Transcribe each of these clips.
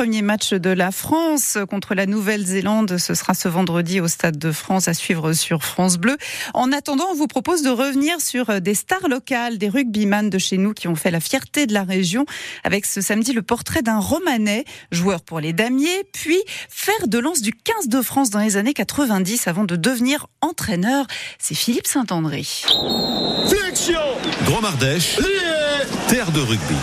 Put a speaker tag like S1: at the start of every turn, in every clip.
S1: premier match de la France contre la Nouvelle-Zélande. Ce sera ce vendredi au Stade de France à suivre sur France Bleu. En attendant, on vous propose de revenir sur des stars locales, des rugbyman de chez nous qui ont fait la fierté de la région avec ce samedi le portrait d'un Romanais, joueur pour les damiers, puis fer de lance du 15 de France dans les années 90 avant de devenir entraîneur. C'est Philippe Saint-André.
S2: Flexion
S3: Dromardèche, terre de rugby.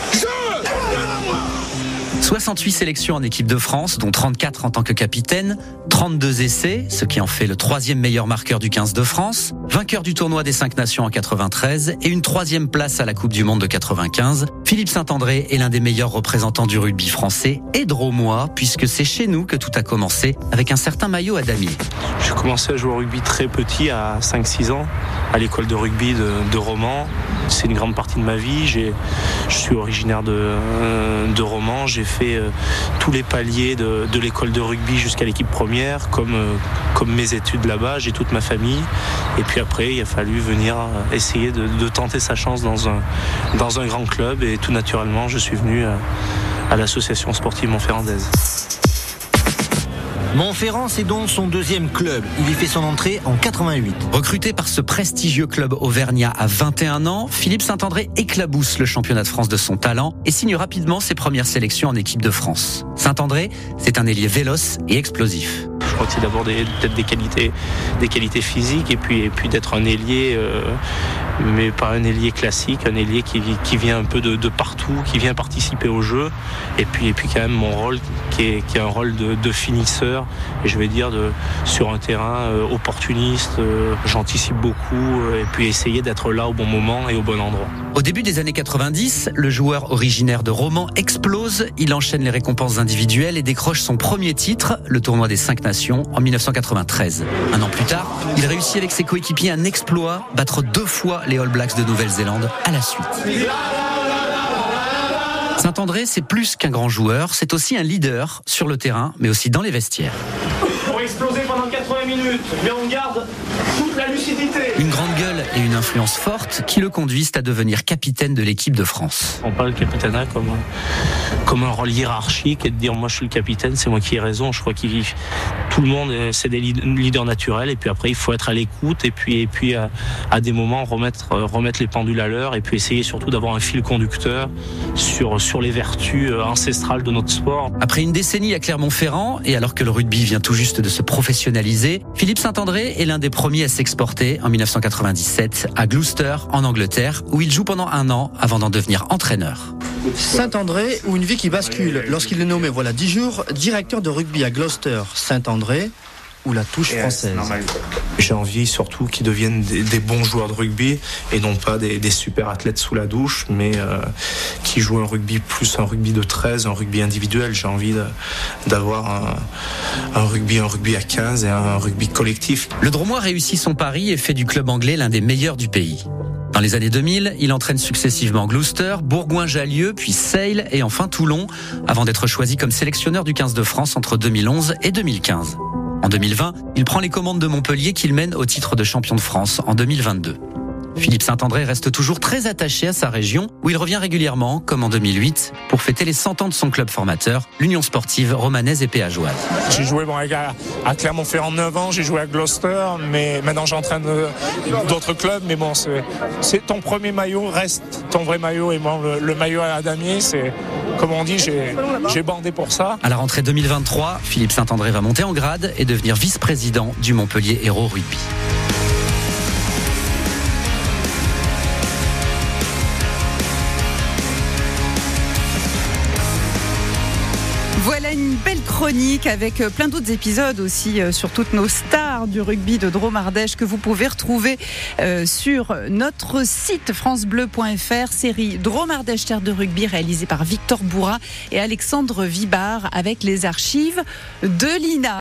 S4: 68 sélections en équipe de France, dont 34 en tant que capitaine, 32 essais, ce qui en fait le troisième meilleur marqueur du 15 de France, vainqueur du tournoi des 5 nations en 93 et une troisième place à la Coupe du Monde de 95. Philippe Saint-André est l'un des meilleurs représentants du rugby français et dromois, puisque c'est chez nous que tout a commencé avec un certain maillot à damier.
S5: J'ai commencé à jouer au rugby très petit, à 5-6 ans, à l'école de rugby de, de Romans. C'est une grande partie de ma vie. Je suis originaire de, euh, de Romans. J'ai fait euh, tous les paliers de, de l'école de rugby jusqu'à l'équipe première, comme, euh, comme mes études là-bas. J'ai toute ma famille. Et puis après, il a fallu venir essayer de, de tenter sa chance dans un, dans un grand club. Et tout naturellement, je suis venu à, à l'association sportive Montferrandaise.
S6: Montferrand, c'est donc son deuxième club. Il y fait son entrée en 88.
S4: Recruté par ce prestigieux club auvergnat à 21 ans, Philippe Saint-André éclabousse le championnat de France de son talent et signe rapidement ses premières sélections en équipe de France. Saint-André, c'est un ailier véloce et explosif.
S5: C'est d'abord peut-être des qualités, des qualités physiques et puis, et puis d'être un ailier, euh, mais pas un ailier classique, un ailier qui, qui vient un peu de, partout, qui vient participer au jeu. Et puis, et puis quand même mon rôle qui est, qui est un rôle de, finisseur, et je vais dire de, sur un terrain euh, opportuniste. euh, J'anticipe beaucoup et puis essayer d'être là au bon moment et au bon endroit.
S4: Au début des années 90, le joueur originaire de Romans explose. Il enchaîne les récompenses individuelles et décroche son premier titre, le tournoi des 5 nations, en 1993. Un an plus tard, il réussit avec ses coéquipiers un exploit, battre deux fois les All Blacks de Nouvelle-Zélande à la suite. Saint-André, c'est plus qu'un grand joueur, c'est aussi un leader sur le terrain, mais aussi dans les vestiaires.
S7: Pour exploser pendant 80 minutes, mais on garde toute la lucidité.
S4: Une grande gueule et une influence forte qui le conduisent à devenir capitaine de l'équipe de France.
S5: On parle le capitana comme un, comme un rôle hiérarchique et de dire moi je suis le capitaine, c'est moi qui ai raison. Je crois qu'il tout le monde euh, c'est des lead- leaders naturels et puis après il faut être à l'écoute et puis et puis à, à des moments remettre euh, remettre les pendules à l'heure et puis essayer surtout d'avoir un fil conducteur sur sur les vertus euh, ancestrales de notre sport.
S4: Après une décennie à Clermont-Ferrand, et alors que le rugby vient tout juste de se professionnaliser, Philippe Saint-André est l'un des premiers à s'exporter en 1997 à Gloucester, en Angleterre, où il joue pendant un an avant d'en devenir entraîneur.
S8: Saint-André ou une vie qui bascule lorsqu'il est nommé voilà 10 jours directeur de rugby à Gloucester. Saint-André ou la touche française.
S5: J'ai envie surtout qu'ils deviennent des, des bons joueurs de rugby et non pas des, des super athlètes sous la douche, mais euh, qui jouent un rugby plus un rugby de 13, un rugby individuel. J'ai envie d'avoir un, rugby, un rugby à 15 et un rugby collectif.
S4: Le Dromois réussit son pari et fait du club anglais l'un des meilleurs du pays. Dans les années 2000, il entraîne successivement Gloucester, Bourgoin-Jallieu, puis Sale et enfin Toulon, avant d'être choisi comme sélectionneur du 15 de France entre 2011 et 2015. En 2020, il prend les commandes de Montpellier qu'il mène au titre de champion de France en 2022. Philippe Saint-André reste toujours très attaché à sa région, où il revient régulièrement, comme en 2008, pour fêter les 100 ans de son club formateur, l'Union sportive romanaise et péageoise.
S9: J'ai joué bon, à, Clermont-Ferrand 9 ans, j'ai joué à Gloucester, mais maintenant j'entraîne euh, d'autres clubs. Mais bon, c'est ton premier maillot, reste ton vrai maillot. Et moi, le, le maillot à damier, c'est comme on dit, j'ai j'ai bandé pour ça.
S4: À la rentrée 2023, Philippe Saint-André va monter en grade et devenir vice-président du Montpellier Héros Rugby.
S1: Une belle chronique avec euh, plein d'autres épisodes aussi euh, sur toutes nos stars du rugby de Dromardèche que vous pouvez retrouver euh, sur notre site francebleu.fr, série Dromardèche Terre de rugby réalisée par Victor Bourra et Alexandre Vibard avec les archives de l'INA.